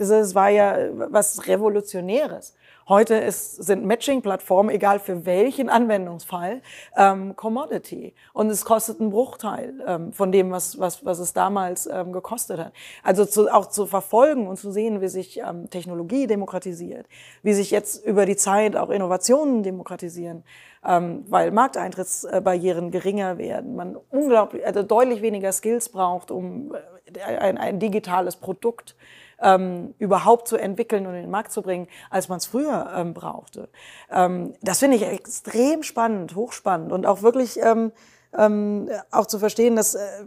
es war ja was Revolutionäres. Heute ist, sind Matching-Plattformen, egal für welchen Anwendungsfall, ähm, Commodity. Und es kostet einen Bruchteil ähm, von dem, was, was, was es damals ähm, gekostet hat. Also zu, auch zu verfolgen und zu sehen, wie sich ähm, Technologie demokratisiert, wie sich jetzt über die Zeit auch Innovationen demokratisieren, ähm, weil Markteintrittsbarrieren geringer werden, man unglaublich, also deutlich weniger Skills braucht, um äh, ein, ein digitales Produkt ähm, überhaupt zu entwickeln und in den Markt zu bringen, als man es früher ähm, brauchte. Ähm, das finde ich extrem spannend, hochspannend und auch wirklich ähm, ähm, auch zu verstehen, dass äh,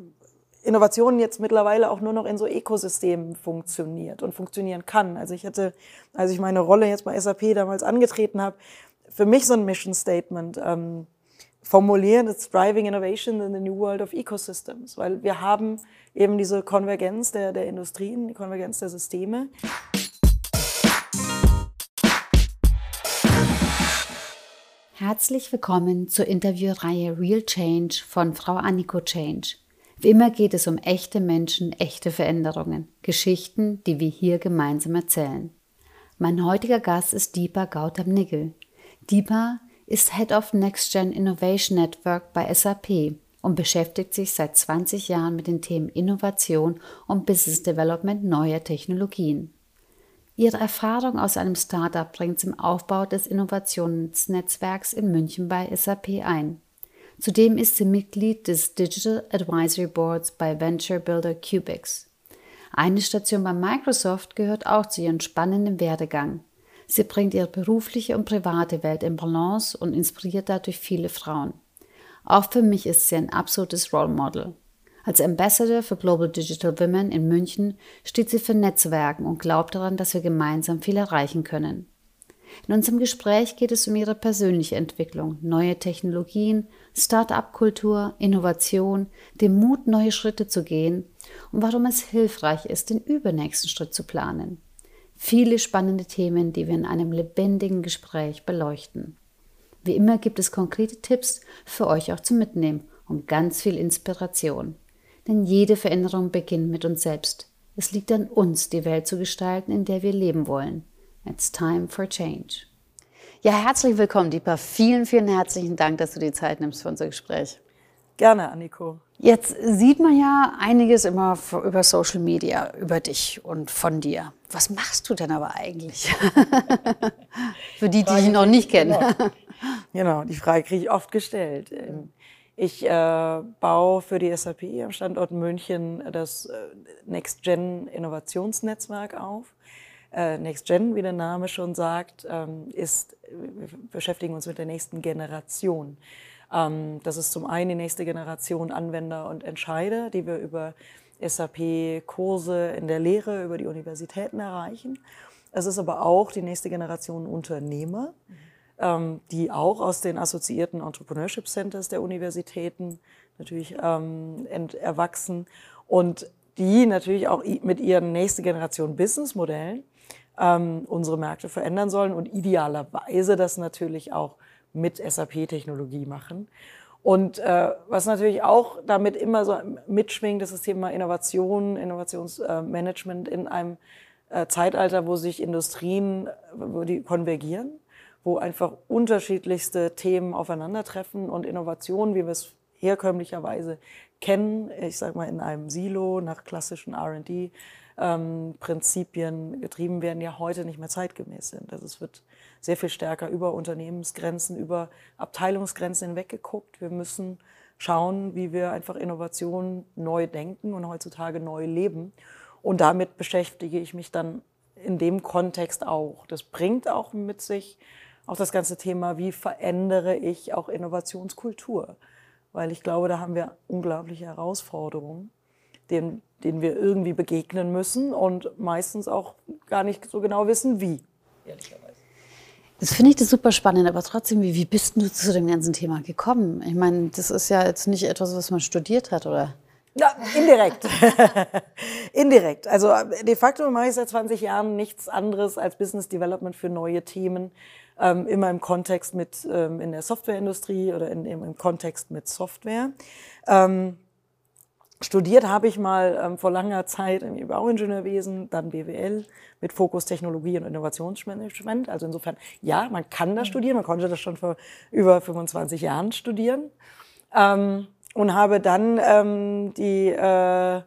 Innovation jetzt mittlerweile auch nur noch in so Ökosystemen funktioniert und funktionieren kann. Also ich hatte, als ich meine Rolle jetzt bei SAP damals angetreten habe, für mich so ein Mission Statement ähm, formulieren, it's driving innovation in the new world of ecosystems, weil wir haben eben diese Konvergenz der, der Industrien, die Konvergenz der Systeme. Herzlich willkommen zur Interviewreihe Real Change von Frau Anniko Change. Wie immer geht es um echte Menschen, echte Veränderungen, Geschichten, die wir hier gemeinsam erzählen. Mein heutiger Gast ist Deepa Gautam-Nigel. Deepa ist Head of Next Gen Innovation Network bei SAP und beschäftigt sich seit 20 Jahren mit den Themen Innovation und Business Development neuer Technologien. Ihre Erfahrung aus einem Startup bringt zum Aufbau des Innovationsnetzwerks in München bei SAP ein. Zudem ist sie Mitglied des Digital Advisory Boards bei Venture Builder Cubics. Eine Station bei Microsoft gehört auch zu ihrem spannenden Werdegang. Sie bringt ihre berufliche und private Welt in Balance und inspiriert dadurch viele Frauen. Auch für mich ist sie ein absolutes Role Model. Als Ambassador für Global Digital Women in München steht sie für Netzwerken und glaubt daran, dass wir gemeinsam viel erreichen können. In unserem Gespräch geht es um ihre persönliche Entwicklung, neue Technologien, Start-up-Kultur, Innovation, den Mut, neue Schritte zu gehen und warum es hilfreich ist, den übernächsten Schritt zu planen. Viele spannende Themen, die wir in einem lebendigen Gespräch beleuchten. Wie immer gibt es konkrete Tipps für euch auch zum Mitnehmen und ganz viel Inspiration. Denn jede Veränderung beginnt mit uns selbst. Es liegt an uns, die Welt zu gestalten, in der wir leben wollen. It's time for change. Ja, herzlich willkommen, Deepa. Vielen, vielen herzlichen Dank, dass du die Zeit nimmst für unser Gespräch. Gerne, Anniko. Jetzt sieht man ja einiges immer über Social Media, über dich und von dir. Was machst du denn aber eigentlich? Für die, die dich noch nicht kennen. Genau. genau, die Frage kriege ich oft gestellt. Ähm, ich äh, baue für die SAP am Standort München das äh, Next Gen Innovationsnetzwerk auf. Äh, Next Gen, wie der Name schon sagt, ähm, ist, wir beschäftigen uns mit der nächsten Generation. Ähm, das ist zum einen die nächste Generation Anwender und Entscheider, die wir über SAP-Kurse in der Lehre über die Universitäten erreichen. Es ist aber auch die nächste Generation Unternehmer, mhm. die auch aus den assoziierten Entrepreneurship Centers der Universitäten natürlich ähm, erwachsen und die natürlich auch mit ihren nächste Generation Businessmodellen ähm, unsere Märkte verändern sollen und idealerweise das natürlich auch mit SAP-Technologie machen. Und äh, was natürlich auch damit immer so mitschwingt, ist das Thema Innovation, Innovationsmanagement in einem äh, Zeitalter, wo sich Industrien, wo die konvergieren, wo einfach unterschiedlichste Themen aufeinandertreffen und Innovation, wie wir es herkömmlicherweise kennen, ich sage mal in einem Silo nach klassischen R&D ähm, getrieben werden, ja heute nicht mehr zeitgemäß sind. Also es wird sehr viel stärker über Unternehmensgrenzen, über Abteilungsgrenzen hinweg geguckt. Wir müssen schauen, wie wir einfach Innovationen neu denken und heutzutage neu leben. Und damit beschäftige ich mich dann in dem Kontext auch. Das bringt auch mit sich auch das ganze Thema, wie verändere ich auch Innovationskultur? Weil ich glaube, da haben wir unglaubliche Herausforderungen, denen, denen wir irgendwie begegnen müssen und meistens auch gar nicht so genau wissen, wie, ehrlicherweise. Das finde ich das super spannend, aber trotzdem, wie, wie bist du zu dem ganzen Thema gekommen? Ich meine, das ist ja jetzt nicht etwas, was man studiert hat, oder? Ja, indirekt. indirekt. Also de facto mache ich seit 20 Jahren nichts anderes als Business Development für neue Themen. Ähm, immer im Kontext mit ähm, in der Softwareindustrie oder in, im Kontext mit Software. Ähm, Studiert habe ich mal ähm, vor langer Zeit im Bauingenieurwesen, dann BWL mit Fokus Technologie und Innovationsmanagement. Also insofern, ja, man kann das studieren, man konnte das schon vor über 25 Jahren studieren. Ähm, und habe dann ähm, die äh,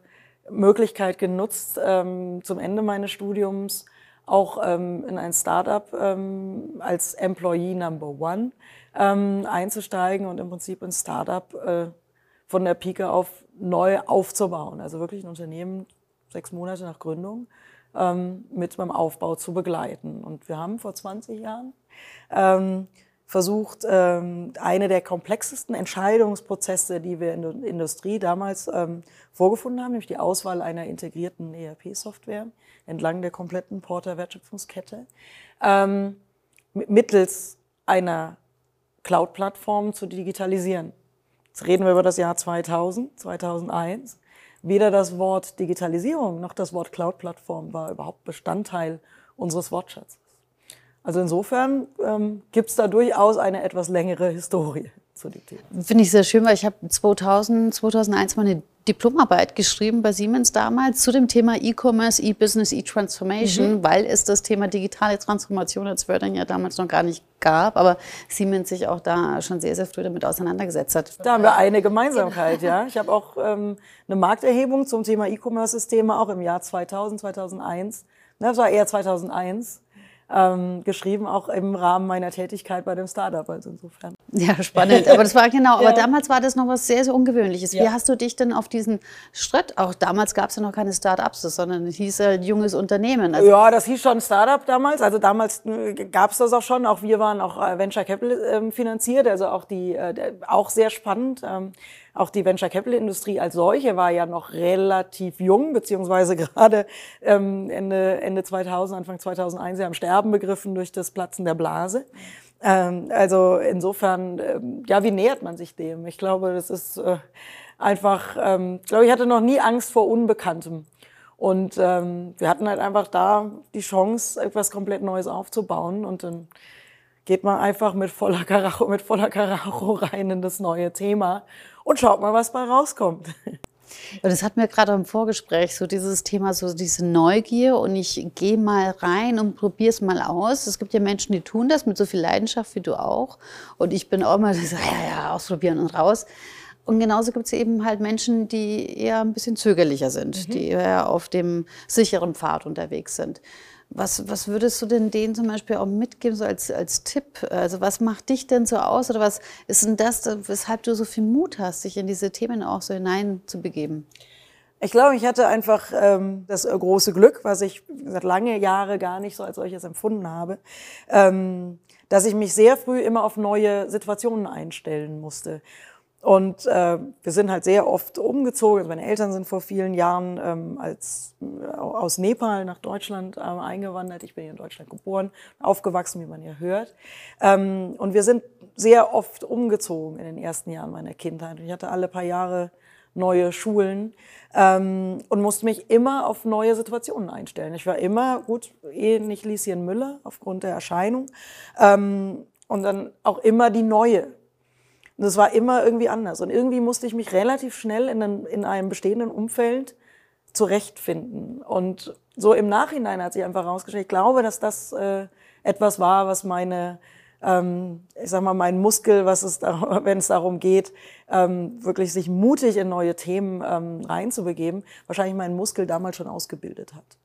Möglichkeit genutzt, ähm, zum Ende meines Studiums auch ähm, in ein Startup ähm, als Employee Number One einzusteigen und im Prinzip ein Startup äh, von der Pike auf neu aufzubauen. Also wirklich ein Unternehmen sechs Monate nach Gründung ähm, mit beim Aufbau zu begleiten. Und wir haben vor 20 Jahren ähm, versucht, ähm, eine der komplexesten Entscheidungsprozesse, die wir in der Industrie damals ähm, vorgefunden haben, nämlich die Auswahl einer integrierten ERP-Software entlang der kompletten Porter-Wertschöpfungskette, ähm, mittels einer Cloud-Plattform zu digitalisieren. Jetzt reden wir über das Jahr 2000, 2001. Weder das Wort Digitalisierung noch das Wort Cloud-Plattform war überhaupt Bestandteil unseres Wortschatzes. Also insofern ähm, gibt es da durchaus eine etwas längere Historie zu dem Thema. Finde ich sehr schön, weil ich habe 2000, 2001 mal eine Diplomarbeit geschrieben bei Siemens damals zu dem Thema E-Commerce, E-Business, E-Transformation, mhm. weil es das Thema digitale Transformation als Wording ja damals noch gar nicht gab, aber Siemens sich auch da schon sehr, sehr früh damit auseinandergesetzt hat. Da haben wir eine Gemeinsamkeit, ja. Ich habe auch ähm, eine Markterhebung zum Thema E-Commerce-Systeme auch im Jahr 2000, 2001, ne, das war eher 2001, ähm, geschrieben, auch im Rahmen meiner Tätigkeit bei dem Startup. Also insofern. Ja, spannend. Aber das war genau, ja. aber damals war das noch was sehr, sehr Ungewöhnliches. Ja. Wie hast du dich denn auf diesen Schritt, auch damals gab es ja noch keine Startups, sondern es hieß ein junges Unternehmen. Also ja, das hieß schon Startup damals. Also damals äh, gab es das auch schon. Auch wir waren auch äh, Venture Capital ähm, finanziert, also auch die, äh, auch sehr spannend. Auch die Venture Capital Industrie als solche war ja noch relativ jung, beziehungsweise gerade ähm, Ende, Ende 2000, Anfang 2001 ja am Sterben begriffen durch das Platzen der Blase. Ähm, also insofern, ähm, ja, wie nähert man sich dem? Ich glaube, das ist äh, einfach, ähm, ich glaube, ich hatte noch nie Angst vor Unbekanntem. Und ähm, wir hatten halt einfach da die Chance, etwas komplett Neues aufzubauen. Und dann geht man einfach mit voller Karacho, mit voller Karacho rein in das neue Thema und schaut mal, was bei rauskommt. Ja, das hat mir gerade im Vorgespräch so dieses Thema, so diese Neugier und ich gehe mal rein und probiere es mal aus. Es gibt ja Menschen, die tun das mit so viel Leidenschaft wie du auch. Und ich bin auch immer so, ja, ja, ausprobieren und raus. Und genauso gibt es eben halt Menschen, die eher ein bisschen zögerlicher sind, mhm. die eher auf dem sicheren Pfad unterwegs sind. Was, was würdest du denn denen zum Beispiel auch mitgeben, so als, als Tipp? Also was macht dich denn so aus oder was ist denn das, weshalb du so viel Mut hast, sich in diese Themen auch so hineinzubegeben? Ich glaube, ich hatte einfach ähm, das äh, große Glück, was ich seit lange Jahre gar nicht so als solches empfunden habe, ähm, dass ich mich sehr früh immer auf neue Situationen einstellen musste. Und äh, wir sind halt sehr oft umgezogen. Also meine Eltern sind vor vielen Jahren ähm, als, äh, aus Nepal nach Deutschland äh, eingewandert. Ich bin hier in Deutschland geboren, aufgewachsen, wie man ja hört. Ähm, und wir sind sehr oft umgezogen in den ersten Jahren meiner Kindheit. Ich hatte alle paar Jahre neue Schulen ähm, und musste mich immer auf neue Situationen einstellen. Ich war immer, gut, eh nicht Lieschen Müller aufgrund der Erscheinung, ähm, und dann auch immer die neue und das war immer irgendwie anders. Und irgendwie musste ich mich relativ schnell in, einen, in einem bestehenden Umfeld zurechtfinden. Und so im Nachhinein hat sich einfach herausgestellt, ich glaube, dass das äh, etwas war, was meine, ähm, ich sag mal, mein Muskel, was es, wenn es darum geht, ähm, wirklich sich mutig in neue Themen ähm, reinzubegeben, wahrscheinlich meinen Muskel damals schon ausgebildet hat.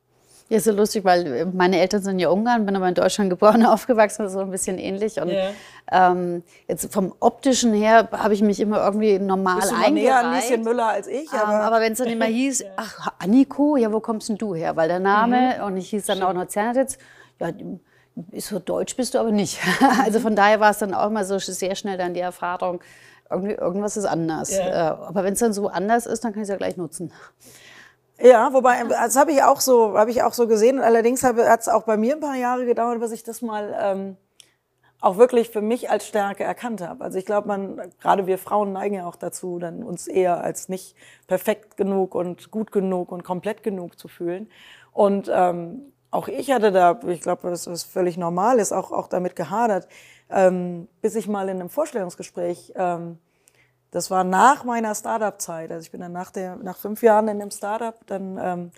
Ja, so lustig, weil äh, meine Eltern sind ja Ungarn, bin aber in Deutschland geboren, aufgewachsen, so ein bisschen ähnlich. Und yeah. ähm, jetzt vom optischen her habe ich mich immer irgendwie normal Bist du eingereiht. näher an Lieschen Müller als ich. Aber, ähm, aber wenn es dann immer hieß, ach, Anniko, ja, wo kommst denn du her? Weil der Name, mhm. und ich hieß dann Schön. auch noch Zernatitz, ja, so deutsch bist du aber nicht. also von daher war es dann auch immer so sehr schnell dann die Erfahrung, irgendwie, irgendwas ist anders. Yeah. Äh, aber wenn es dann so anders ist, dann kann ich es ja gleich nutzen. Ja, wobei, das habe ich auch so, habe ich auch so gesehen. Allerdings hat es auch bei mir ein paar Jahre gedauert, bis ich das mal ähm, auch wirklich für mich als Stärke erkannt habe. Also ich glaube, man, gerade wir Frauen neigen ja auch dazu, dann uns eher als nicht perfekt genug und gut genug und komplett genug zu fühlen. Und ähm, auch ich hatte da, ich glaube, das ist völlig normal ist, auch, auch damit gehadert, ähm, bis ich mal in einem Vorstellungsgespräch ähm, Das war nach meiner Startup-Zeit. Also ich bin dann nach, der, nach fünf Jahren in dem Startup dann ähm,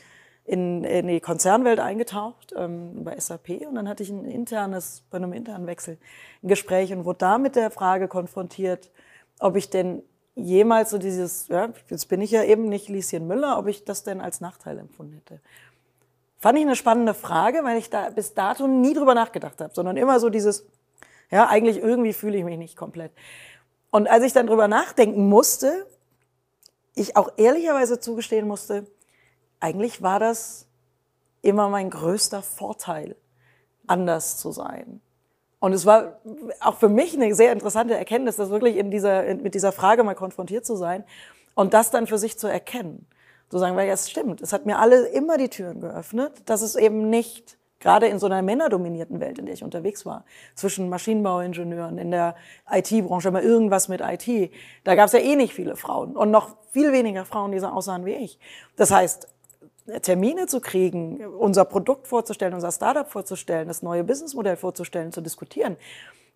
in, in die Konzernwelt eingetaucht ähm, bei SAP und dann hatte ich ein internes, bei einem internen Wechsel ein Gespräch und wurde da mit der Frage konfrontiert, ob ich denn jemals so dieses, ja, jetzt bin ich ja eben nicht Lieschen Müller, ob ich das denn als Nachteil empfunden hätte. Fand ich eine spannende Frage, weil ich da bis dato nie drüber nachgedacht habe, sondern immer so dieses, ja, eigentlich irgendwie fühle ich mich nicht komplett. Und als ich dann drüber nachdenken musste, ich auch ehrlicherweise zugestehen musste, eigentlich war das immer mein größter Vorteil, anders zu sein. Und es war auch für mich eine sehr interessante Erkenntnis, das wirklich in dieser, mit dieser Frage mal konfrontiert zu sein und das dann für sich zu erkennen. Zu sagen, weil ja, es stimmt, es hat mir alle immer die Türen geöffnet, dass es eben nicht gerade in so einer männerdominierten Welt, in der ich unterwegs war, zwischen Maschinenbauingenieuren, in der IT-Branche, immer irgendwas mit IT, da gab es ja eh nicht viele Frauen und noch viel weniger Frauen, die so aussahen wie ich. Das heißt, Termine zu kriegen, unser Produkt vorzustellen, unser Startup vorzustellen, das neue Businessmodell vorzustellen, zu diskutieren,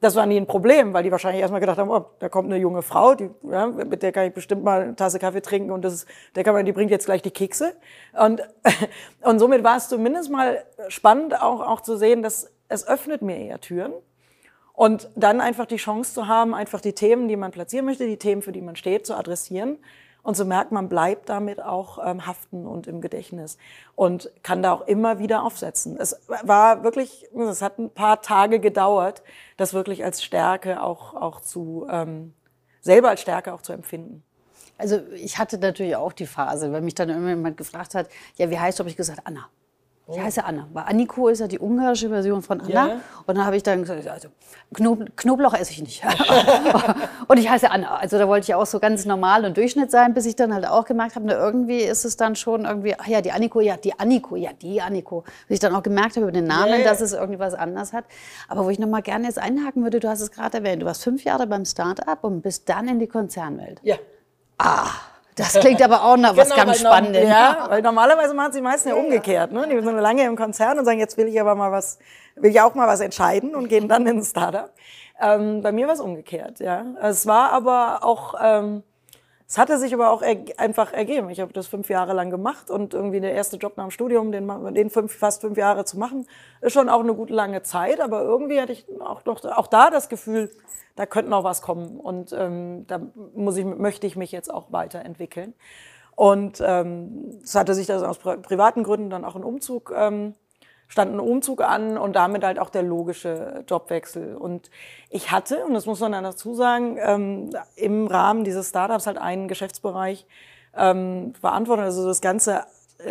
das war nie ein Problem, weil die wahrscheinlich erstmal gedacht haben, oh, da kommt eine junge Frau, die, ja, mit der kann ich bestimmt mal eine Tasse Kaffee trinken und das ist, der kann man, die bringt jetzt gleich die Kekse. Und, und somit war es zumindest mal spannend, auch, auch zu sehen, dass es öffnet mir eher Türen. Und dann einfach die Chance zu haben, einfach die Themen, die man platzieren möchte, die Themen, für die man steht, zu adressieren und so merkt man, bleibt damit auch ähm, haften und im Gedächtnis und kann da auch immer wieder aufsetzen. Es war wirklich, es hat ein paar Tage gedauert, das wirklich als Stärke auch, auch zu, ähm, selber als Stärke auch zu empfinden. Also ich hatte natürlich auch die Phase, weil mich dann jemand gefragt hat, ja, wie heißt du, habe ich gesagt, Anna. Ich oh. heiße Anna. Weil Anniko ist ja die ungarische Version von Anna. Ja. Und dann habe ich dann gesagt, also Knob Knoblauch esse ich nicht. und ich heiße Anna. Also da wollte ich auch so ganz normal und Durchschnitt sein, bis ich dann halt auch gemerkt habe, na, irgendwie ist es dann schon irgendwie, ach ja, die Anniko, ja, die Anniko, ja, die Anniko. Bis ich dann auch gemerkt habe über den Namen, ja. dass es irgendwie was anders hat. Aber wo ich noch mal gerne jetzt einhaken würde, du hast es gerade erwähnt, du warst fünf Jahre beim Start-up und bist dann in die Konzernwelt. Ja. Ah. Das klingt aber auch noch was genau, ganz Spannendes. Ja, weil normalerweise machen sie meistens ja umgekehrt. Ne? Die sind lange im Konzern und sagen, jetzt will ich aber mal was, will ich auch mal was entscheiden und gehen dann in ein Startup. Ähm, bei mir war es umgekehrt, ja. Es war aber auch, ähm, es hatte sich aber auch er einfach ergeben. Ich habe das fünf Jahre lang gemacht und irgendwie der erste Job nach dem Studium, den, den fünf, fast fünf Jahre zu machen, ist schon auch eine gute lange Zeit. Aber irgendwie hatte ich auch, noch, auch da das Gefühl, da könnte noch was kommen und ähm, da muss ich, möchte ich mich jetzt auch weiterentwickeln. Und ähm, es hatte sich das aus privaten Gründen dann auch ein Umzug, ähm, stand ein Umzug an und damit halt auch der logische Jobwechsel. Und ich hatte, und das muss man dann dazu sagen, ähm, im Rahmen dieses Startups halt einen Geschäftsbereich ähm, verantwortet, also das ganze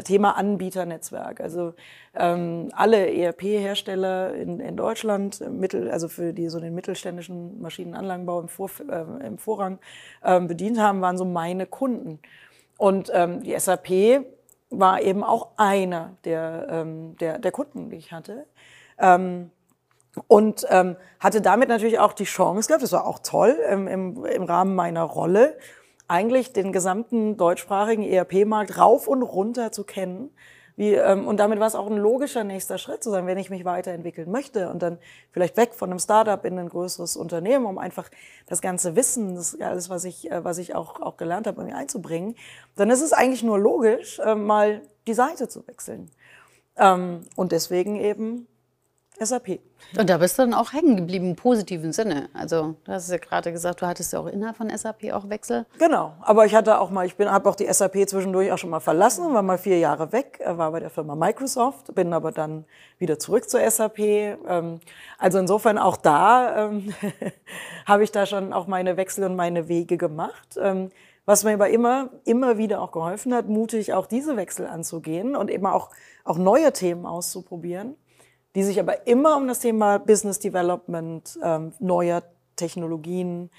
Thema Anbieternetzwerk. Also ähm, alle ERP-Hersteller in, in Deutschland, mittel, also für die so den mittelständischen Maschinenanlagenbau im, Vor, äh, im Vorrang ähm, bedient haben, waren so meine Kunden. Und ähm, die SAP war eben auch einer der, ähm, der, der Kunden, die ich hatte. Ähm, und ähm, hatte damit natürlich auch die Chance gehabt, das war auch toll im, im, im Rahmen meiner Rolle, eigentlich den gesamten deutschsprachigen ERP-Markt rauf und runter zu kennen. Wie, ähm, und damit war es auch ein logischer nächster Schritt zu sagen, wenn ich mich weiterentwickeln möchte und dann vielleicht weg von einem Startup in ein größeres Unternehmen, um einfach das ganze Wissen, das alles, was ich, äh, was ich auch, auch gelernt habe, einzubringen, dann ist es eigentlich nur logisch, äh, mal die Seite zu wechseln. Ähm, und deswegen eben SAP. Und da bist du dann auch hängen geblieben im positiven Sinne. Also du hast ja gerade gesagt, du hattest ja auch innerhalb von SAP auch Wechsel. Genau, aber ich hatte auch mal, ich bin, habe auch die SAP zwischendurch auch schon mal verlassen und war mal vier Jahre weg, war bei der Firma Microsoft, bin aber dann wieder zurück zur SAP. Ähm, also insofern auch da ähm, habe ich da schon auch meine Wechsel und meine Wege gemacht. Ähm, was mir aber immer, immer wieder auch geholfen hat, mutig auch diese Wechsel anzugehen und eben auch, auch neue Themen auszuprobieren die sich aber immer um das Thema Business Development, ähm, neuer Technologien,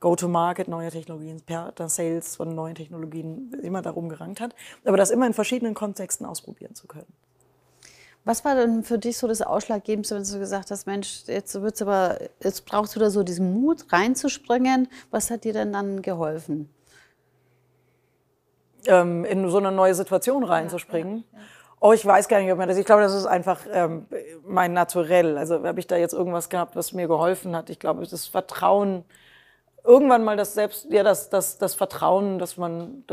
Go-to-Market, neue Technologien, Sales von neuen Technologien immer darum gerankt hat, aber das immer in verschiedenen Kontexten ausprobieren zu können. Was war denn für dich so das Ausschlaggebendste, wenn du gesagt hast, Mensch, jetzt wird's aber, jetzt brauchst du da so diesen Mut reinzuspringen. Was hat dir denn dann geholfen? Ähm, in so eine neue Situation reinzuspringen. Ja, ja, ja. Oh, ich weiß gar nicht, ob man das. Ich glaube, das ist einfach ähm, mein Naturell. Also habe ich da jetzt irgendwas gehabt, was mir geholfen hat. Ich glaube, das Vertrauen irgendwann mal das Selbst, ja, das, das, das Vertrauen, dass man,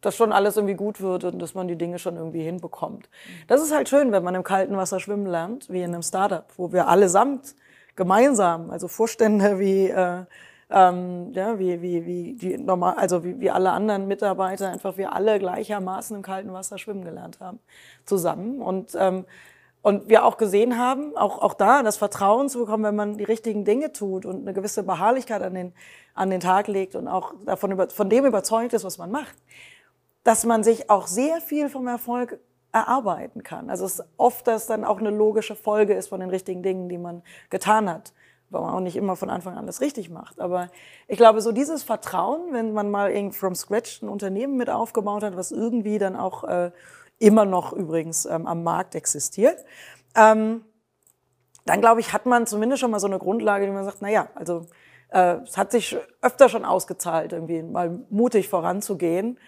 dass schon alles irgendwie gut wird und dass man die Dinge schon irgendwie hinbekommt. Das ist halt schön, wenn man im kalten Wasser schwimmen lernt, wie in einem Startup, wo wir allesamt gemeinsam, also Vorstände wie, äh, ähm, ja, wie, wie, wie die normal, also wie, wie alle anderen Mitarbeiter, einfach wir alle gleichermaßen im kalten Wasser schwimmen gelernt haben, zusammen. Und ähm, und wir auch gesehen haben, auch, auch da das Vertrauen zu bekommen, wenn man die richtigen Dinge tut und eine gewisse Beharrlichkeit an den, an den Tag legt und auch davon über, von dem überzeugt ist, was man macht, dass man sich auch sehr viel vom Erfolg erarbeiten kann. Also es ist oft, dass dann auch eine logische Folge ist von den richtigen Dingen, die man getan hat, weil man auch nicht immer von Anfang an das richtig macht. Aber ich glaube, so dieses Vertrauen, wenn man mal irgendwie from scratch ein Unternehmen mit aufgebaut hat, was irgendwie dann auch äh, immer noch übrigens ähm, am Markt existiert, ähm, dann glaube ich, hat man zumindest schon mal so eine Grundlage, die man sagt, na ja, also äh, es hat sich öfter schon ausgezahlt, irgendwie mal mutig voranzugehen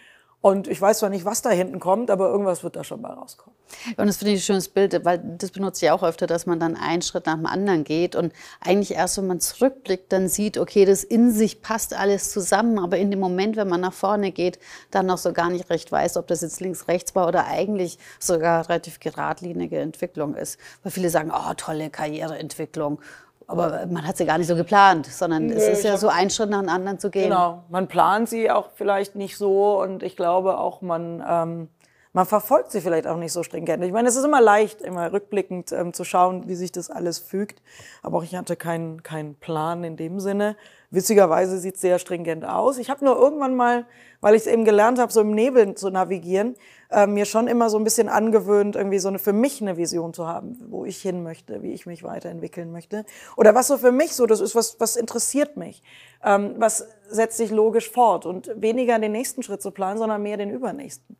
und ich weiß zwar nicht, was da hinten kommt, aber irgendwas wird da schon mal rauskommen. Und das finde ich ein schönes Bild, weil das benutze ich auch öfter, dass man dann einen Schritt nach dem anderen geht und eigentlich erst, wenn man zurückblickt, dann sieht, okay, das in sich passt alles zusammen, aber in dem Moment, wenn man nach vorne geht, dann noch so gar nicht recht weiß, ob das jetzt links, rechts war oder eigentlich sogar relativ geradlinige Entwicklung ist. Weil viele sagen, oh, tolle Karriereentwicklung. Aber man hat sie gar nicht so geplant, sondern Nö, es ist ja so ein Schritt nach dem anderen zu gehen. Genau, man plant sie auch vielleicht nicht so und ich glaube auch, man, ähm, man verfolgt sie vielleicht auch nicht so stringent. Ich meine, es ist immer leicht, immer rückblickend ähm, zu schauen, wie sich das alles fügt. Aber auch ich hatte keinen keinen Plan in dem Sinne. Witzigerweise sieht es sehr stringent aus. Ich habe nur irgendwann mal, weil ich es eben gelernt habe, so im Nebel zu navigieren, äh, mir schon immer so ein bisschen angewöhnt, irgendwie so eine für mich eine Vision zu haben, wo ich hin möchte, wie ich mich weiterentwickeln möchte. Oder was so für mich so, das ist was, was interessiert mich. Ähm, was setzt sich logisch fort und weniger den nächsten Schritt zu planen, sondern mehr den übernächsten.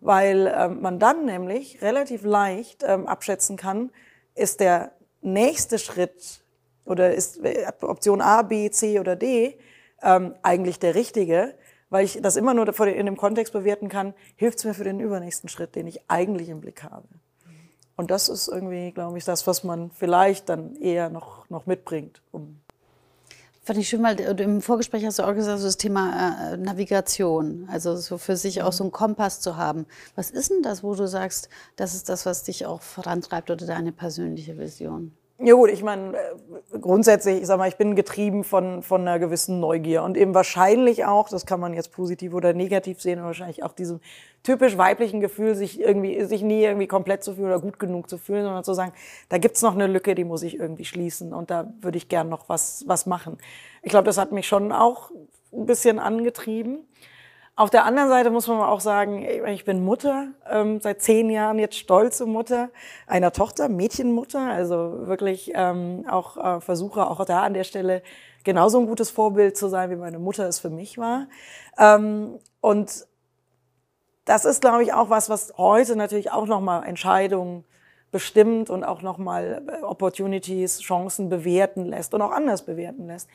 Weil ähm, man dann nämlich relativ leicht ähm, abschätzen kann, ist der nächste Schritt oder ist äh, Option A, B, C oder D ähm, eigentlich der richtige weil ich das immer nur in dem Kontext bewerten kann, hilft es mir für den übernächsten Schritt, den ich eigentlich im Blick habe. Und das ist irgendwie, glaube ich, das, was man vielleicht dann eher noch, noch mitbringt. Um Fand ich schön, weil im Vorgespräch hast du auch gesagt, so das Thema äh, Navigation, also so für sich auch so einen Kompass zu haben. Was ist denn das, wo du sagst, das ist das, was dich auch vorantreibt oder deine persönliche Vision? Ja gut, ich meine, äh, grundsätzlich, ich sag mal, ich bin getrieben von, von einer gewissen Neugier und eben wahrscheinlich auch, das kann man jetzt positiv oder negativ sehen, wahrscheinlich auch diesem typisch weiblichen Gefühl, sich irgendwie, sich nie irgendwie komplett zu fühlen oder gut genug zu fühlen, sondern zu sagen, da gibt's noch eine Lücke, die muss ich irgendwie schließen und da würde ich gern noch was, was machen. Ich glaube, das hat mich schon auch ein bisschen angetrieben. Auf der anderen Seite muss man auch sagen, ich bin Mutter, ähm, seit zehn Jahren jetzt stolze Mutter einer Tochter, Mädchenmutter, also wirklich ähm, auch äh, versuche auch da an der Stelle genauso ein gutes Vorbild zu sein, wie meine Mutter es für mich war. Ähm, und das ist, glaube ich, auch was, was heute natürlich auch nochmal Entscheidungen bestimmt und auch nochmal äh, Opportunities, Chancen bewerten lässt und auch anders bewerten lässt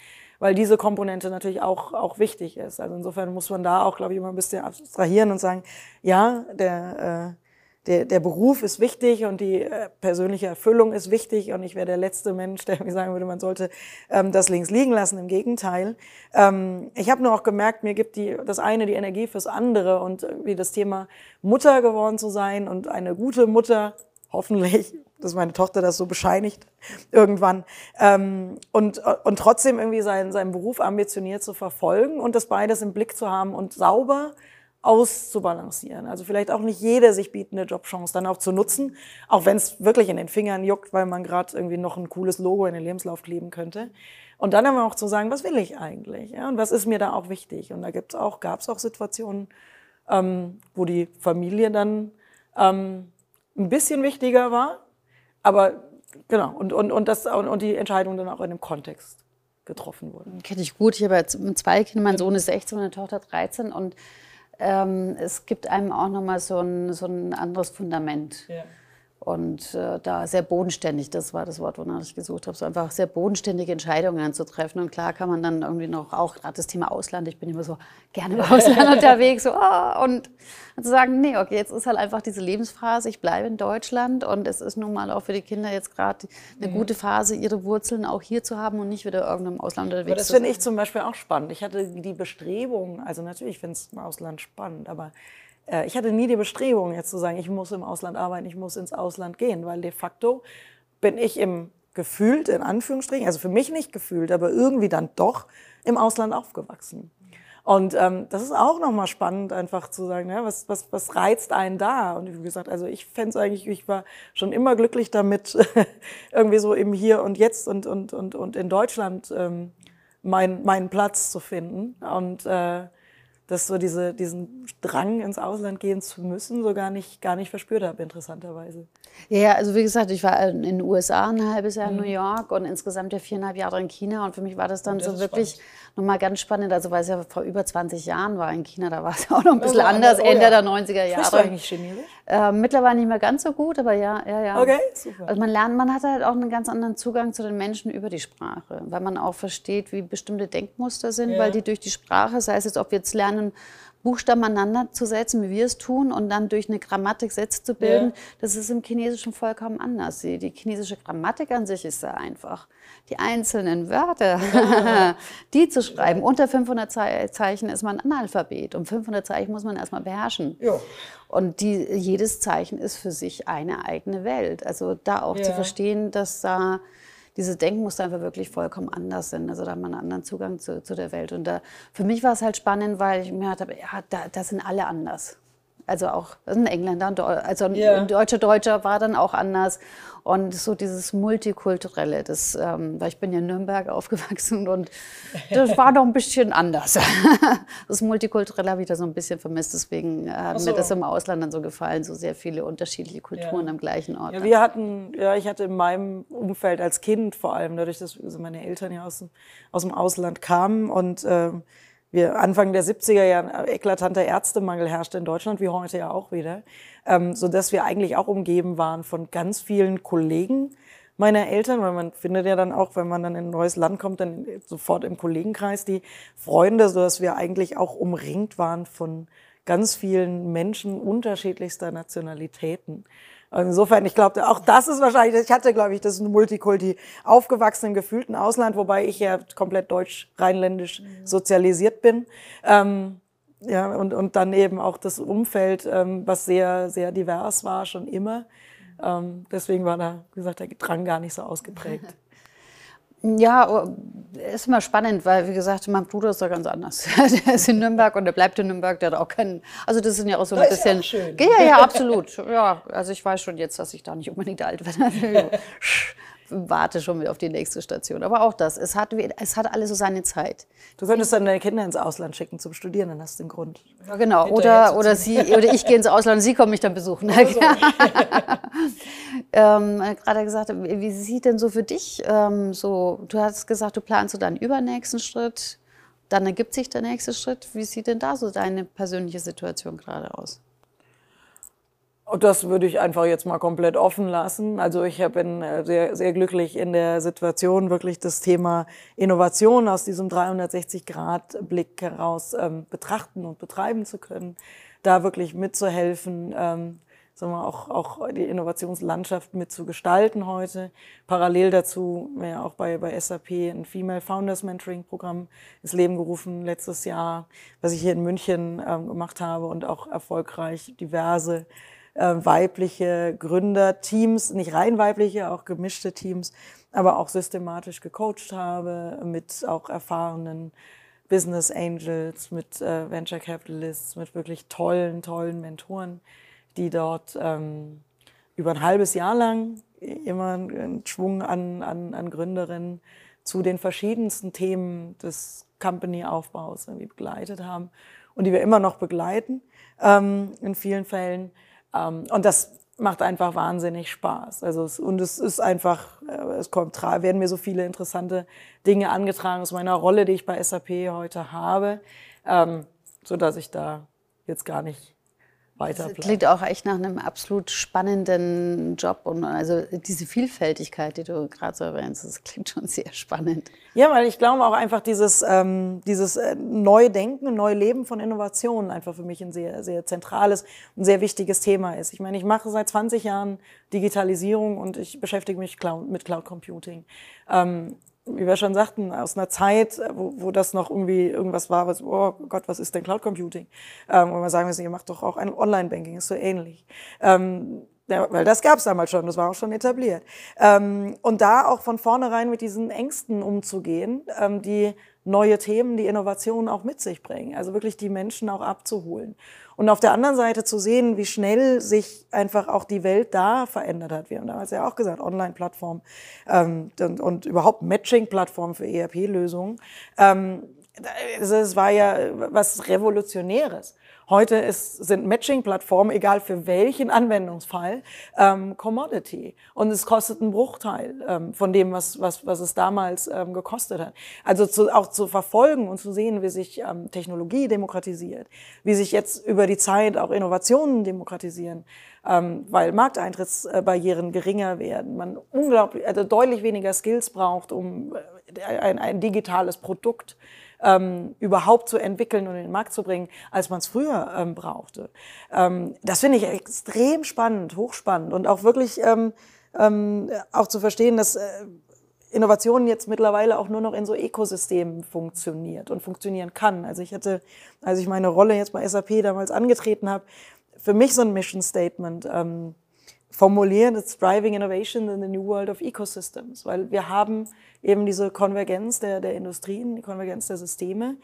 weil diese Komponente natürlich auch, auch wichtig ist. Also insofern muss man da auch, glaube ich, immer ein bisschen abstrahieren und sagen, ja, der, äh, der, der Beruf ist wichtig und die äh, persönliche Erfüllung ist wichtig und ich wäre der letzte Mensch, der mir sagen würde, man sollte ähm, das links liegen lassen. Im Gegenteil. Ähm, ich habe nur auch gemerkt, mir gibt die, das eine die Energie fürs andere und wie das Thema Mutter geworden zu sein und eine gute Mutter, hoffentlich, dass meine Tochter das so bescheinigt irgendwann. Ähm, und, und trotzdem irgendwie seinen, seinen Beruf ambitioniert zu verfolgen und das beides im Blick zu haben und sauber auszubalancieren. Also vielleicht auch nicht jede sich bietende Jobchance dann auch zu nutzen, auch wenn es wirklich in den Fingern juckt, weil man gerade irgendwie noch ein cooles Logo in den Lebenslauf kleben könnte. Und dann aber auch zu sagen, was will ich eigentlich? Ja? Und was ist mir da auch wichtig? Und da gibt's auch, gab es auch Situationen, ähm, wo die Familie dann ähm, ein bisschen wichtiger war, aber genau, und, und, und, das, und, und die Entscheidung dann auch in dem Kontext getroffen wurde. Kenne ich gut. Ich habe jetzt zwei Kinder, mein Sohn ist 16, meine Tochter 13 und ähm, es gibt einem auch nochmal so ein, so ein anderes Fundament. Ja. Und äh, da sehr bodenständig, das war das Wort, wonach ich gesucht habe, so einfach sehr bodenständige Entscheidungen zu treffen. Und klar kann man dann irgendwie noch, auch gerade das Thema Ausland, ich bin immer so gerne im Ausland unterwegs, so, oh, und, und zu sagen, nee, okay, jetzt ist halt einfach diese Lebensphase, ich bleibe in Deutschland und es ist nun mal auch für die Kinder jetzt gerade eine mhm. gute Phase, ihre Wurzeln auch hier zu haben und nicht wieder irgendeinem Ausland unterwegs aber das finde ich zum Beispiel auch spannend. Ich hatte die Bestrebung, also natürlich finde ich es im Ausland spannend, aber äh, ich hatte nie die Bestrebung, jetzt zu sagen, ich muss im Ausland arbeiten, ich muss ins Ausland gehen, weil de facto bin ich im gefühlt, in Anführungsstrichen, also für mich nicht gefühlt, aber irgendwie dann doch im Ausland aufgewachsen. Und ähm, das ist auch nochmal spannend, einfach zu sagen, ja, was, was, was reizt einen da? Und wie gesagt, also ich fände eigentlich, ich war schon immer glücklich damit, irgendwie so im Hier und Jetzt und, und, und, und in Deutschland ähm, mein, meinen Platz zu finden. Und äh, dass so diese, diesen Drang ins Ausland gehen zu müssen so gar nicht, gar nicht verspürt habe, interessanterweise. Ja, also wie gesagt, ich war in den USA ein halbes Jahr in mhm. New York und insgesamt ja viereinhalb Jahre in China und für mich war das dann das so wirklich nochmal ganz spannend, also weil es ja vor über 20 Jahren war in China, da war es ja auch noch ein bisschen also, anders, oh, Ende ja. der 90er Jahre. Sprichst du eigentlich Chinesisch? Äh, mittlerweile nicht mehr ganz so gut, aber ja, ja, ja. Okay, super. Also man lernt, man hat halt auch einen ganz anderen Zugang zu den Menschen über die Sprache, weil man auch versteht, wie bestimmte Denkmuster sind, ja. weil die durch die Sprache, sei es jetzt, ob wir jetzt lernen, Buchstaben aneinander zu setzen, wie wir es tun, und dann durch eine Grammatik Sätze zu bilden, ja. das ist im Chinesischen vollkommen anders. Die, die, chinesische Grammatik an sich ist sehr einfach. Die einzelnen Wörter, ja. die zu schreiben, unter 500 Zeichen ist man Analphabet. Und 500 Zeichen muss man erstmal beherrschen. Ja. Und die, jedes Zeichen ist für sich eine eigene Welt. Also da auch zu verstehen, dass da diese Denkmuster einfach wirklich vollkommen anders sind. Also da hat man einen anderen Zugang zu, zu der Welt. Und da, für mich war es halt spannend, weil ich mir hatte, ja, da, da sind alle anders. Also auch ein Engländer, also ein yeah. deutscher Deutscher war dann auch anders. Und so dieses Multikulturelle, das, ähm, weil ich bin ja in Nürnberg aufgewachsen und das war doch ein bisschen anders. Das Multikulturelle habe ich da so ein bisschen vermisst, deswegen hat so. mir das im Ausland dann so gefallen, so sehr viele unterschiedliche Kulturen ja. am gleichen Ort. Ja, wir hatten, ja, ich hatte in meinem Umfeld als Kind vor allem, dadurch, dass also meine Eltern ja aus dem, aus dem Ausland kamen und äh, wir Anfang der 70er Jahre eklatanter Ärztemangel herrschte in Deutschland, wie heute ja auch wieder, ähm, so dass wir eigentlich auch umgeben waren von ganz vielen Kollegen meiner Eltern, weil man findet ja dann auch, wenn man dann in ein neues Land kommt, dann sofort im Kollegenkreis die Freunde, so dass wir eigentlich auch umringt waren von ganz vielen Menschen unterschiedlichster Nationalitäten. Insofern, ich glaube, auch das ist wahrscheinlich, ich hatte, glaube ich, das ist ein Multikulti aufgewachsen im gefühlten Ausland, wobei ich ja komplett deutsch-rheinländisch mhm. sozialisiert bin. Ähm, ja, und, und dann eben auch das Umfeld, ähm, was sehr, sehr divers war, schon immer. Ähm, deswegen war da, wie gesagt, der Drang gar nicht so ausgeprägt. Ja, oh, ist immer spannend, weil, wie gesagt, mein Bruder ist da ganz anders. der ist in Nürnberg und der bleibt in Nürnberg, der hat auch keinen. Also, das sind ja auch so ein das bisschen. Ist ja, schön. ja, ja, absolut. Ja, also ich weiß schon jetzt, dass ich da nicht unbedingt alt werde. warte schon auf die nächste Station. Aber auch das, es hat, es hat alles so seine Zeit. Du könntest dann deine Kinder ins Ausland schicken zum Studieren, dann hast du den Grund. Ja, genau, oder, oder, sie, oder ich gehe ins Ausland und sie kommen mich dann besuchen. So. ähm, gerade gesagt, wie sieht denn so für dich ähm, so, du hast gesagt, du planst so deinen übernächsten Schritt, dann ergibt sich der nächste Schritt. Wie sieht denn da so deine persönliche Situation gerade aus? Das würde ich einfach jetzt mal komplett offen lassen. Also ich bin äh, sehr, sehr glücklich in der Situation, wirklich das Thema Innovation aus diesem 360-Grad-Blick heraus ähm, betrachten und betreiben zu können, da wirklich mitzuhelfen, ähm, sagen wir, auch, auch die Innovationslandschaft mitzugestalten heute. Parallel dazu ja, auch bei, bei SAP ein Female Founders Mentoring Programm ins Leben gerufen letztes Jahr, was ich hier in München ähm, gemacht habe und auch erfolgreich diverse äh, weibliche Gründerteams, nicht rein weibliche, auch gemischte Teams, aber auch systematisch gecoacht habe mit auch erfahrenen Business Angels, mit äh, Venture Capitalists, mit wirklich tollen, tollen Mentoren, die dort ähm, über ein halbes Jahr lang immer einen Schwung an, an, an Gründerinnen zu den verschiedensten Themen des Company-Aufbaus irgendwie begleitet haben und die wir immer noch begleiten ähm, in vielen Fällen. Ähm, und das macht einfach wahnsinnig Spaß. Also es, und es ist einfach, äh, es kommt, werden mir so viele interessante Dinge angetragen aus meiner Rolle, die ich bei SAP heute habe, ähm, so dass ich da jetzt gar nicht weiter Das klingt auch echt nach einem absolut spannenden Job und also diese Vielfältigkeit, die du gerade so erwähnst, das klingt schon sehr spannend. Ja, weil ich glaube auch einfach dieses, ähm, dieses äh, neue Denken, neue Leben von Innovationen einfach für mich ein sehr, sehr zentrales und sehr wichtiges Thema ist. Ich meine, ich mache seit 20 Jahren Digitalisierung und ich beschäftige mich Cloud, mit Cloud Computing. Ähm, wie wir schon sagten, aus einer Zeit, wo, wo das noch irgendwie irgendwas war, was, oh Gott, was ist denn Cloud Computing? Ähm, wo man sagen müssen, ihr macht doch auch ein Online-Banking, ist so ähnlich. Ähm, ja, weil das gab es damals schon, das war auch schon etabliert. Ähm, und da auch von vornherein mit diesen Ängsten umzugehen, ähm, die neue Themen, die Innovationen auch mit sich bringen. Also wirklich die Menschen auch abzuholen. Und auf der anderen Seite zu sehen, wie schnell sich einfach auch die Welt da verändert hat. Wir haben damals ja auch gesagt, Online-Plattform ähm, und, und überhaupt Matching-Plattform für ERP-Lösungen. Ähm, es war ja was Revolutionäres. Heute ist, sind Matching-Plattformen, egal für welchen Anwendungsfall, ähm, Commodity. Und es kostet einen Bruchteil ähm, von dem, was, was, was es damals ähm, gekostet hat. Also zu, auch zu verfolgen und zu sehen, wie sich ähm, Technologie demokratisiert, wie sich jetzt über die Zeit auch Innovationen demokratisieren, ähm, weil Markteintrittsbarrieren geringer werden, man unglaublich, also deutlich weniger Skills braucht, um äh, ein, ein digitales Produkt ähm, überhaupt zu entwickeln und in den Markt zu bringen, als man es früher ähm, brauchte. Ähm, das finde ich extrem spannend, hochspannend und auch wirklich ähm, ähm, auch zu verstehen, dass äh, Innovation jetzt mittlerweile auch nur noch in so Ökosystemen funktioniert und funktionieren kann. Also ich hatte, als ich meine Rolle jetzt bei SAP damals angetreten habe, für mich so ein Mission Statement ähm, formulieren, it's driving innovation in the new world of ecosystems, weil wir haben eben diese Konvergenz der, der Industrien, die Konvergenz der Systeme.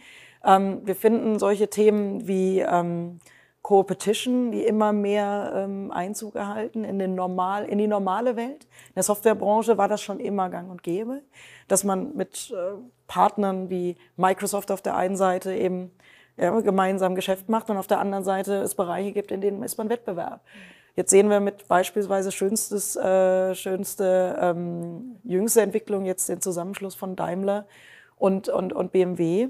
Ähm, wir finden solche Themen wie ähm, Co-Petition, die immer mehr ähm, Einzug erhalten in, den normal, in die normale Welt. In der Softwarebranche war das schon immer gang und gäbe, dass man mit äh, Partnern wie Microsoft auf der einen Seite eben ja, gemeinsam Geschäft macht und auf der anderen Seite es Bereiche gibt, in denen ist man Wettbewerb. Jetzt sehen wir mit beispielsweise schönstes, äh, schönste, ähm, jüngste Entwicklung jetzt den Zusammenschluss von Daimler und, und, und BMW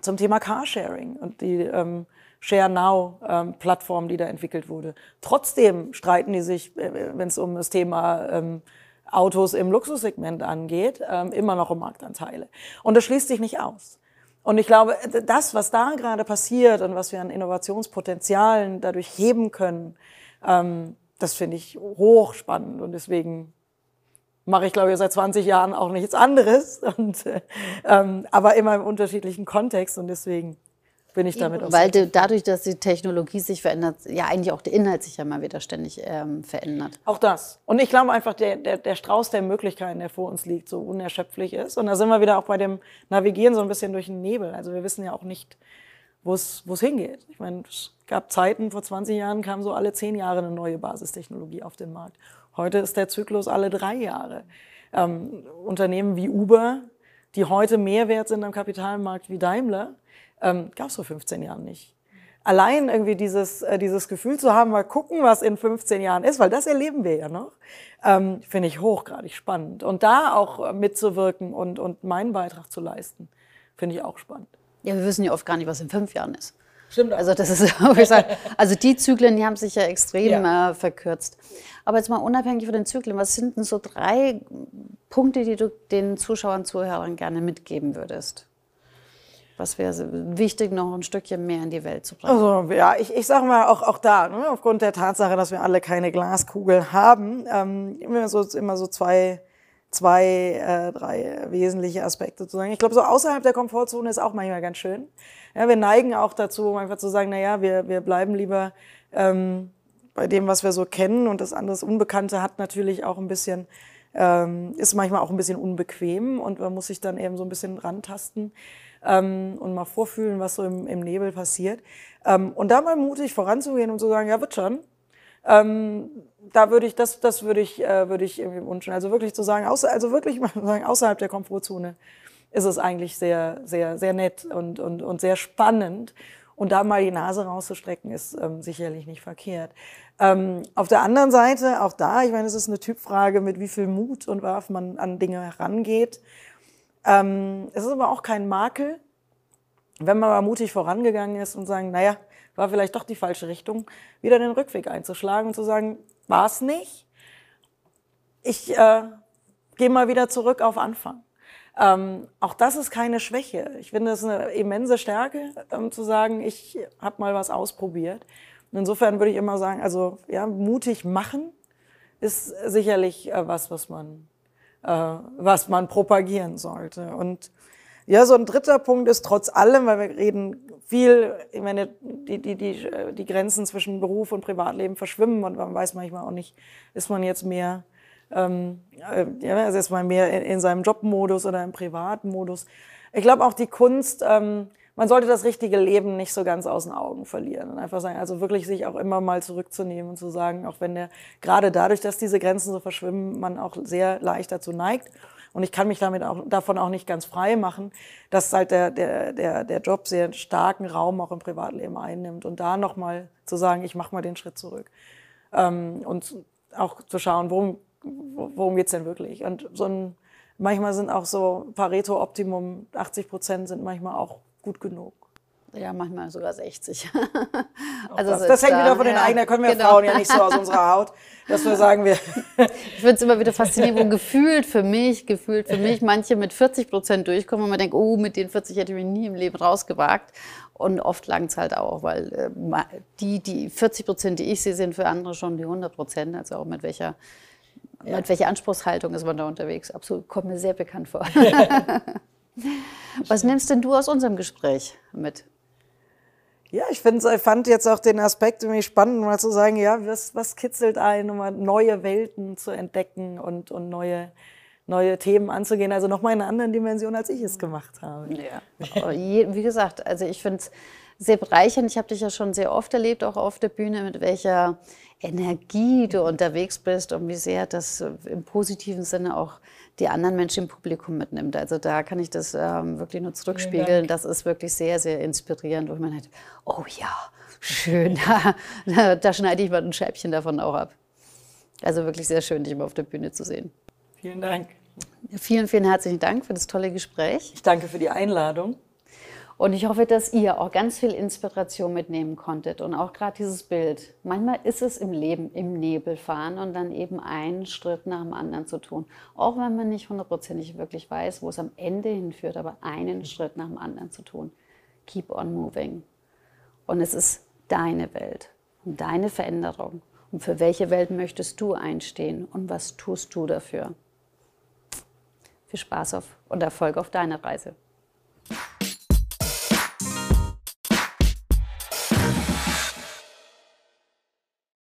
zum Thema Carsharing und die ähm, Share Now ähm, Plattform, die da entwickelt wurde. Trotzdem streiten die sich, äh, wenn es um das Thema ähm, Autos im Luxussegment angeht, ähm, immer noch um Marktanteile. Und das schließt sich nicht aus. Und ich glaube, das, was da gerade passiert und was wir an Innovationspotenzialen dadurch heben können, ähm, das finde ich hochspannend und deswegen mache ich, glaube ich, seit 20 Jahren auch nichts anderes, und, äh, ähm, aber immer im unterschiedlichen Kontext und deswegen bin ich damit auch Weil dadurch, dass die Technologie sich verändert, ja eigentlich auch der Inhalt sich ja mal wieder ständig ähm, verändert. Auch das. Und ich glaube einfach, der, der, der Strauß der Möglichkeiten, der vor uns liegt, so unerschöpflich ist. Und da sind wir wieder auch bei dem Navigieren so ein bisschen durch den Nebel. Also wir wissen ja auch nicht, wo es hingeht. Ich meine, es gab Zeiten, vor 20 Jahren kam so alle zehn Jahre eine neue Basistechnologie auf den Markt. Heute ist der Zyklus alle drei Jahre. Ähm, Unternehmen wie Uber, die heute mehr wert sind am Kapitalmarkt wie Daimler, ähm, gab es vor 15 Jahren nicht. Allein irgendwie dieses, äh, dieses Gefühl zu haben, mal gucken, was in 15 Jahren ist, weil das erleben wir ja noch, ähm, finde ich hochgradig spannend. Und da auch mitzuwirken und, und meinen Beitrag zu leisten, finde ich auch spannend. Ja, wir wissen ja oft gar nicht, was in fünf Jahren ist. Stimmt. Also das ist, also die Zyklen, die haben sich ja extrem ja. Äh, verkürzt. Aber jetzt mal unabhängig von den Zyklen, was sind denn so drei Punkte, die du den Zuschauern, Zuhörern gerne mitgeben würdest? Was wäre wichtig, noch ein Stückchen mehr in die Welt zu bringen? Also ja, ich, ich sage mal auch, auch da, ne, aufgrund der Tatsache, dass wir alle keine Glaskugel haben, ähm, immer so, immer so zwei zwei, äh, drei wesentliche Aspekte zu sagen. Ich glaube, so außerhalb der Komfortzone ist auch manchmal ganz schön. Ja, wir neigen auch dazu, einfach zu sagen, na ja, wir, wir bleiben lieber ähm, bei dem, was wir so kennen und das andere Unbekannte hat natürlich auch ein bisschen, ähm, ist manchmal auch ein bisschen unbequem und man muss sich dann eben so ein bisschen rantasten ähm, und mal vorfühlen, was so im, im Nebel passiert. Ähm, und da mal mutig voranzugehen und zu sagen, ja, wird schon. Ähm, da würde ich, das, das würde ich, äh, würde ich irgendwie wünschen. Also wirklich zu sagen, außer, also wirklich mal sagen, außerhalb der Komfortzone ist es eigentlich sehr, sehr, sehr nett und, und, und sehr spannend. Und da mal die Nase rauszustrecken, ist ähm, sicherlich nicht verkehrt. Ähm, auf der anderen Seite, auch da, ich meine, es ist eine Typfrage, mit wie viel Mut und Werf man an Dinge herangeht. Ähm, es ist aber auch kein Makel, wenn man mal mutig vorangegangen ist und sagen, naja, war vielleicht doch die falsche Richtung, wieder den Rückweg einzuschlagen und zu sagen, war es nicht. Ich äh, gehe mal wieder zurück auf Anfang. Ähm, auch das ist keine Schwäche. Ich finde es eine immense Stärke, ähm, zu sagen, ich habe mal was ausprobiert. Und insofern würde ich immer sagen, also ja, mutig machen ist sicherlich äh, was, was man, äh, was man propagieren sollte. Und ja, so ein dritter Punkt ist trotz allem, weil wir reden viel, ich meine, die, die, die, die Grenzen zwischen Beruf und Privatleben verschwimmen und man weiß manchmal auch nicht, ist man jetzt mehr ähm, äh, ja, also ist man mehr in, in, seinem Jobmodus oder im Privatmodus. Ich glaube auch die Kunst, ähm, man sollte das richtige Leben nicht so ganz aus den Augen verlieren und einfach sagen, also wirklich sich auch immer mal zurückzunehmen und zu sagen, auch wenn der gerade dadurch, dass diese Grenzen so verschwimmen, man auch sehr leicht dazu neigt. Und ich kann mich damit auch, davon auch nicht ganz frei machen, dass halt der, der, der, der Job sehr starken Raum auch im Privatleben einnimmt. Und da nochmal zu sagen, ich mache mal den Schritt zurück. Ähm, und auch zu schauen, worum worum geht's denn wirklich? Und so ein, manchmal sind auch so Pareto-Optimum, 80 Prozent sind manchmal auch gut genug. Ja, manchmal sogar 60. also das, das hängt wieder von den ja, eigenen, können wir genau. Frauen ja nicht so aus unserer Haut, dass wir sagen wir. ich finde es immer wieder faszinierend, wo gefühlt für mich, gefühlt für mich manche mit 40 Prozent durchkommen und man denkt, oh, mit den 40 hätte ich mich nie im Leben rausgewagt. Und oft langt es halt auch, weil äh, die, die 40 Prozent, die ich sehe, sind für andere schon die 100 Prozent, also auch mit welcher ja. Mit welcher Anspruchshaltung ist man da unterwegs? Absolut, kommt mir sehr bekannt vor. Was nimmst denn du aus unserem Gespräch mit? Ja, ich find, ich fand jetzt auch den Aspekt irgendwie spannend, mal zu sagen, ja, was, was kitzelt ein, um neue Welten zu entdecken und, und neue, neue Themen anzugehen. Also nochmal in einer anderen Dimension, als ich es gemacht habe. Ja. Oh, wie gesagt, also ich finde es sehr bereichernd. Ich habe dich ja schon sehr oft erlebt, auch auf der Bühne, mit welcher Energie du unterwegs bist und wie sehr das im positiven Sinne auch die anderen Menschen im Publikum mitnimmt. Also da kann ich das ähm, wirklich nur zurückspiegeln. Das ist wirklich sehr, sehr inspirierend, wo man halt, oh ja, schön, da, da schneide ich mal ein Scheibchen davon auch ab. Also wirklich sehr schön, dich immer auf der Bühne zu sehen. Vielen Dank. Vielen, vielen herzlichen Dank für das tolle Gespräch. Ich danke für die Einladung. Und ich hoffe, dass ihr auch ganz viel Inspiration mitnehmen konntet und auch gerade dieses Bild. Manchmal ist es im Leben im Nebel fahren und dann eben einen Schritt nach dem anderen zu tun. Auch wenn man nicht hundertprozentig wirklich weiß, wo es am Ende hinführt, aber einen Schritt nach dem anderen zu tun. Keep on moving. Und es ist deine Welt und deine Veränderung. Und für welche Welt möchtest du einstehen und was tust du dafür? Viel Spaß auf und Erfolg auf deiner Reise.